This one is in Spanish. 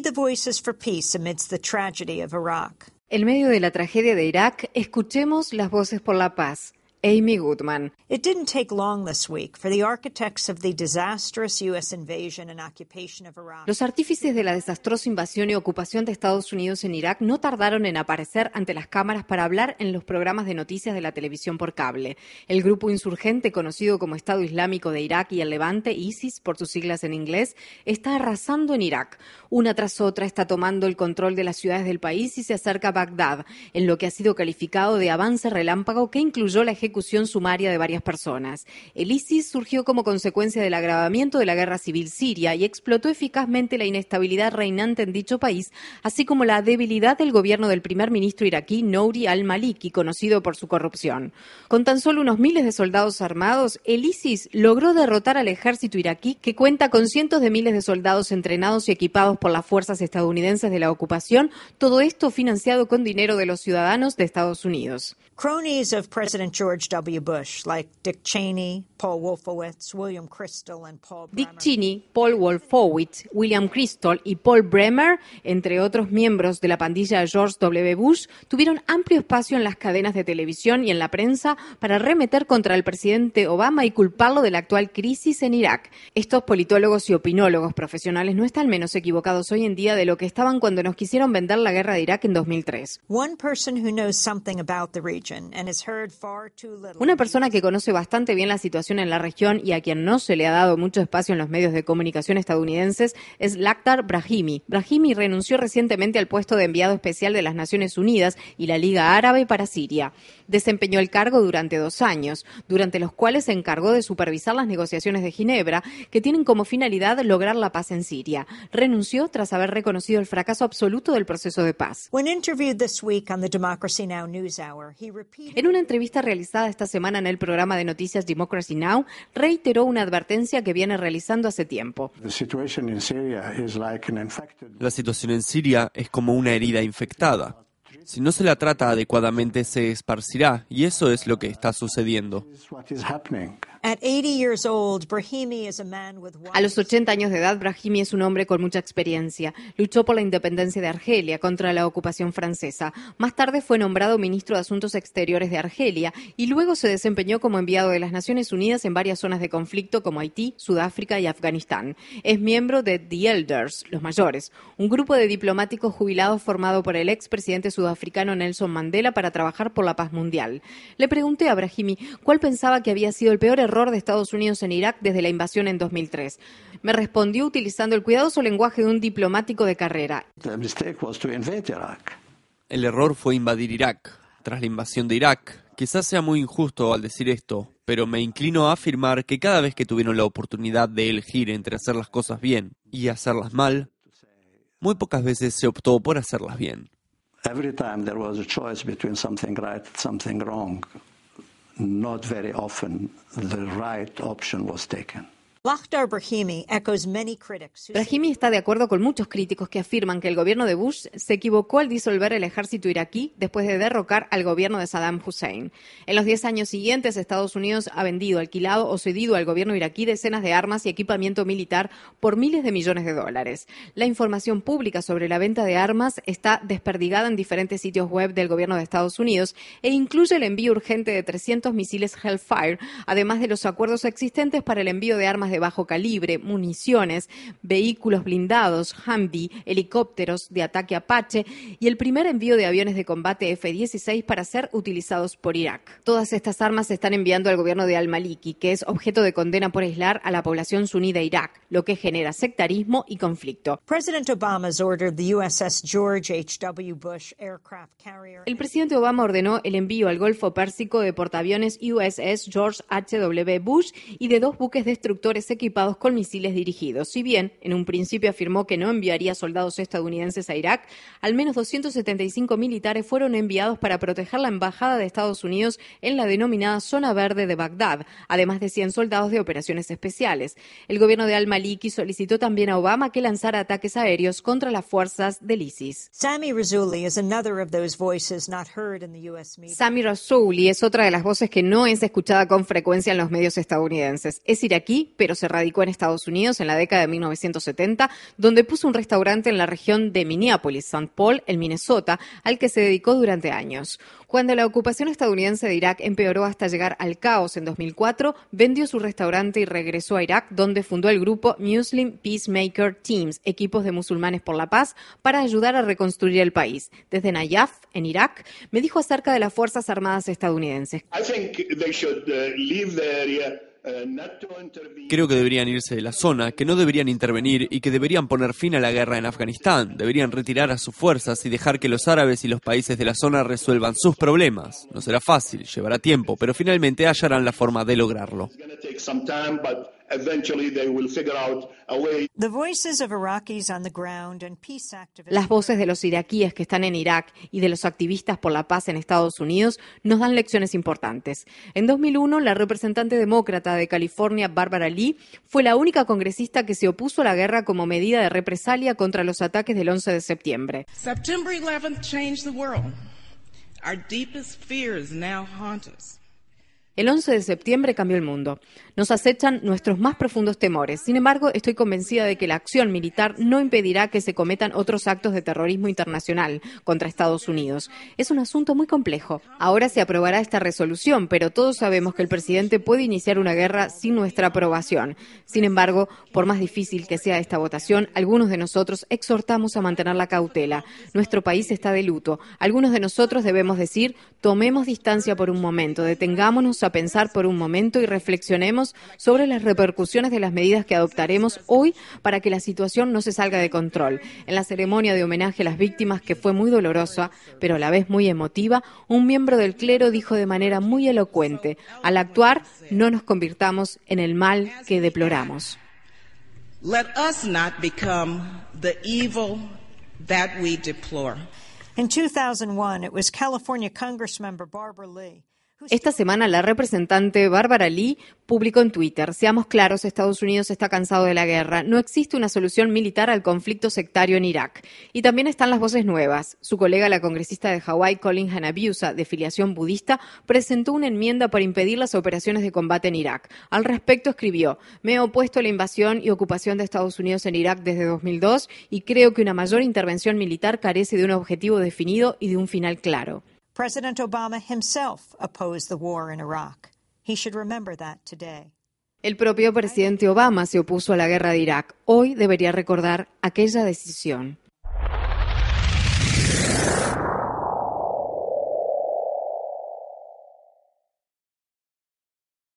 need the voices for peace amidst the tragedy of Iraq. En medio de la tragedia de Irak, escuchemos las voces por la paz. Amy Goodman. It didn't take long this week for the architects of the disastrous U.S. invasion and occupation of Iraq. Los artífices de la desastrosa invasión y ocupación de Estados Unidos en Irak no tardaron en aparecer ante las cámaras para hablar en los programas de noticias de la televisión por cable. El grupo insurgente conocido como Estado Islámico de Irak y el Levante, ISIS por sus siglas en inglés, está arrasando en Irak. Una tras otra está tomando el control de las ciudades del país y se acerca a Bagdad, en lo que ha sido calificado de avance relámpago que incluyó la ejecución ejecución sumaria de varias personas. El ISIS surgió como consecuencia del agravamiento de la guerra civil siria y explotó eficazmente la inestabilidad reinante en dicho país, así como la debilidad del gobierno del primer ministro iraquí Nouri al-Maliki, conocido por su corrupción. Con tan solo unos miles de soldados armados, el ISIS logró derrotar al ejército iraquí, que cuenta con cientos de miles de soldados entrenados y equipados por las fuerzas estadounidenses de la ocupación, todo esto financiado con dinero de los ciudadanos de Estados Unidos. Cronies of President George W. Bush, like Dick Cheney, Paul Wolfowitz, William Crystal, and Paul Dick Bremer. Cheney, Paul Wolfowitz, William Crystal y Paul Bremer, entre otros miembros de la pandilla de George W. Bush, tuvieron amplio espacio en las cadenas de televisión y en la prensa para remeter contra el presidente Obama y culparlo de la actual crisis en Irak. Estos politólogos y opinólogos profesionales no están menos equivocados hoy en día de lo que estaban cuando nos quisieron vender la guerra de Irak en 2003. One person who knows something about the region Una persona que conoce bastante bien la situación en la región y a quien no se le ha dado mucho espacio en los medios de comunicación estadounidenses es Lakhdar Brahimi. Brahimi renunció recientemente al puesto de enviado especial de las Naciones Unidas y la Liga Árabe para Siria. Desempeñó el cargo durante dos años, durante los cuales se encargó de supervisar las negociaciones de Ginebra, que tienen como finalidad lograr la paz en Siria. Renunció tras haber reconocido el fracaso absoluto del proceso de paz. When interviewed this week on the Democracy Now! NewsHour, he repeated. En una entrevista realizada esta semana en el programa de noticias Democracy Now, reiteró una advertencia que viene realizando hace tiempo. La situación en Siria es como una herida infectada. Si no se la trata adecuadamente se esparcirá y eso es lo que está sucediendo. Is what is happening. At 80 years old, Brahimi is a man with A los 80 años de edad, Brahimi es un hombre con mucha experiencia. Luchó por la independencia de Argelia contra la ocupación francesa. Más tarde fue nombrado ministro de Asuntos Exteriores de Argelia y luego se desempeñó como enviado de las Naciones Unidas en varias zonas de conflicto como Haití, Sudáfrica y Afganistán. Es miembro de The Elders, los mayores, un grupo de diplomáticos jubilados formado por el expresidente sudafricano Nelson Mandela para trabajar por la paz mundial. Le pregunté a Brahimi cuál pensaba que había sido el peor error de Estados Unidos en Irak desde la invasión en 2003. Me respondió utilizando el cuidadoso lenguaje de un diplomático de carrera. El error fue invadir Irak. Tras la invasión de Irak, quizás sea muy injusto al decir esto, pero me inclino a afirmar que cada vez que tuvieron la oportunidad de elegir entre hacer las cosas bien y hacerlas mal, muy pocas veces se optó por hacerlas bien. Every time there was a choice between something right and something wrong, not very often the right option was taken. Brahimi está de acuerdo con muchos críticos que afirman que el gobierno de Bush se equivocó al disolver el ejército iraquí después de derrocar al gobierno de Saddam Hussein. En los 10 años siguientes, Estados Unidos ha vendido, alquilado o cedido al gobierno iraquí decenas de armas y equipamiento militar por miles de millones de dólares. La información pública sobre la venta de armas está desperdigada en diferentes sitios web del gobierno de Estados Unidos e incluye el envío urgente de 300 misiles Hellfire, además de los acuerdos existentes para el envío de armas de bajo calibre, municiones, vehículos blindados, Humvee, helicópteros de ataque Apache y el primer envío de aviones de combate F-16 para ser utilizados por Irak. Todas estas armas se están enviando al gobierno de al-Maliki, que es objeto de condena por aislar a la población suní de Irak, lo que genera sectarismo y conflicto. El presidente Obama ordenó el envío al Golfo Pérsico de portaaviones USS George H.W. Bush y de dos buques destructores equipados con misiles dirigidos. Si bien en un principio afirmó que no enviaría soldados estadounidenses a Irak, al menos 275 militares fueron enviados para proteger la embajada de Estados Unidos en la denominada Zona Verde de Bagdad, además de 100 soldados de operaciones especiales. El gobierno de al-Maliki solicitó también a Obama que lanzara ataques aéreos contra las fuerzas del ISIS. Sami Razuli es otra de las voces que no es escuchada con frecuencia en los medios estadounidenses. Es iraquí, pero pero se radicó en Estados Unidos en la década de 1970, donde puso un restaurante en la región de Minneapolis, St. Paul, en Minnesota, al que se dedicó durante años. Cuando la ocupación estadounidense de Irak empeoró hasta llegar al caos en 2004, vendió su restaurante y regresó a Irak, donde fundó el grupo Muslim Peacemaker Teams, equipos de musulmanes por la paz, para ayudar a reconstruir el país. Desde Nayaf, en Irak, me dijo acerca de las Fuerzas Armadas estadounidenses. Creo que deberían irse de la zona, que no deberían intervenir y que deberían poner fin a la guerra en Afganistán. Deberían retirar a sus fuerzas y dejar que los árabes y los países de la zona resuelvan sus problemas. No será fácil, llevará tiempo, pero finalmente hallarán la forma de lograrlo. Las voces de los iraquíes que están en Irak y de los activistas por la paz en Estados Unidos nos dan lecciones importantes. En 2001, la representante demócrata de California, Barbara Lee, fue la única congresista que se opuso a la guerra como medida de represalia contra los ataques del 11 de septiembre. September 11 changed the world. Our deepest fears now haunt us. El 11 de septiembre cambió el mundo. Nos acechan nuestros más profundos temores. Sin embargo, estoy convencida de que la acción militar no impedirá que se cometan otros actos de terrorismo internacional contra Estados Unidos. Es un asunto muy complejo. Ahora se aprobará esta resolución, pero todos sabemos que el presidente puede iniciar una guerra sin nuestra aprobación. Sin embargo, por más difícil que sea esta votación, algunos de nosotros exhortamos a mantener la cautela. Nuestro país está de luto. Algunos de nosotros debemos decir, tomemos distancia por un momento, detengámonos a pensar por un momento y reflexionemos sobre las repercusiones de las medidas que adoptaremos hoy para que la situación no se salga de control. En la ceremonia de homenaje a las víctimas, que fue muy dolorosa, pero a la vez muy emotiva, un miembro del clero dijo de manera muy elocuente, al actuar no nos convirtamos en el mal que deploramos. Let us not become the evil that we deplore. In 2001, it was California Congressmember Barbara Lee esta semana la representante Bárbara Lee publicó en Twitter, seamos claros, Estados Unidos está cansado de la guerra, no existe una solución militar al conflicto sectario en Irak. Y también están las voces nuevas. Su colega, la congresista de Hawái, Colin Hanabiusa, de filiación budista, presentó una enmienda para impedir las operaciones de combate en Irak. Al respecto escribió, me he opuesto a la invasión y ocupación de Estados Unidos en Irak desde 2002 y creo que una mayor intervención militar carece de un objetivo definido y de un final claro. President Obama himself opposed the war in Iraq. He should remember that today. El propio presidente Obama se opuso a la guerra de Irak. Hoy debería recordar aquella decisión.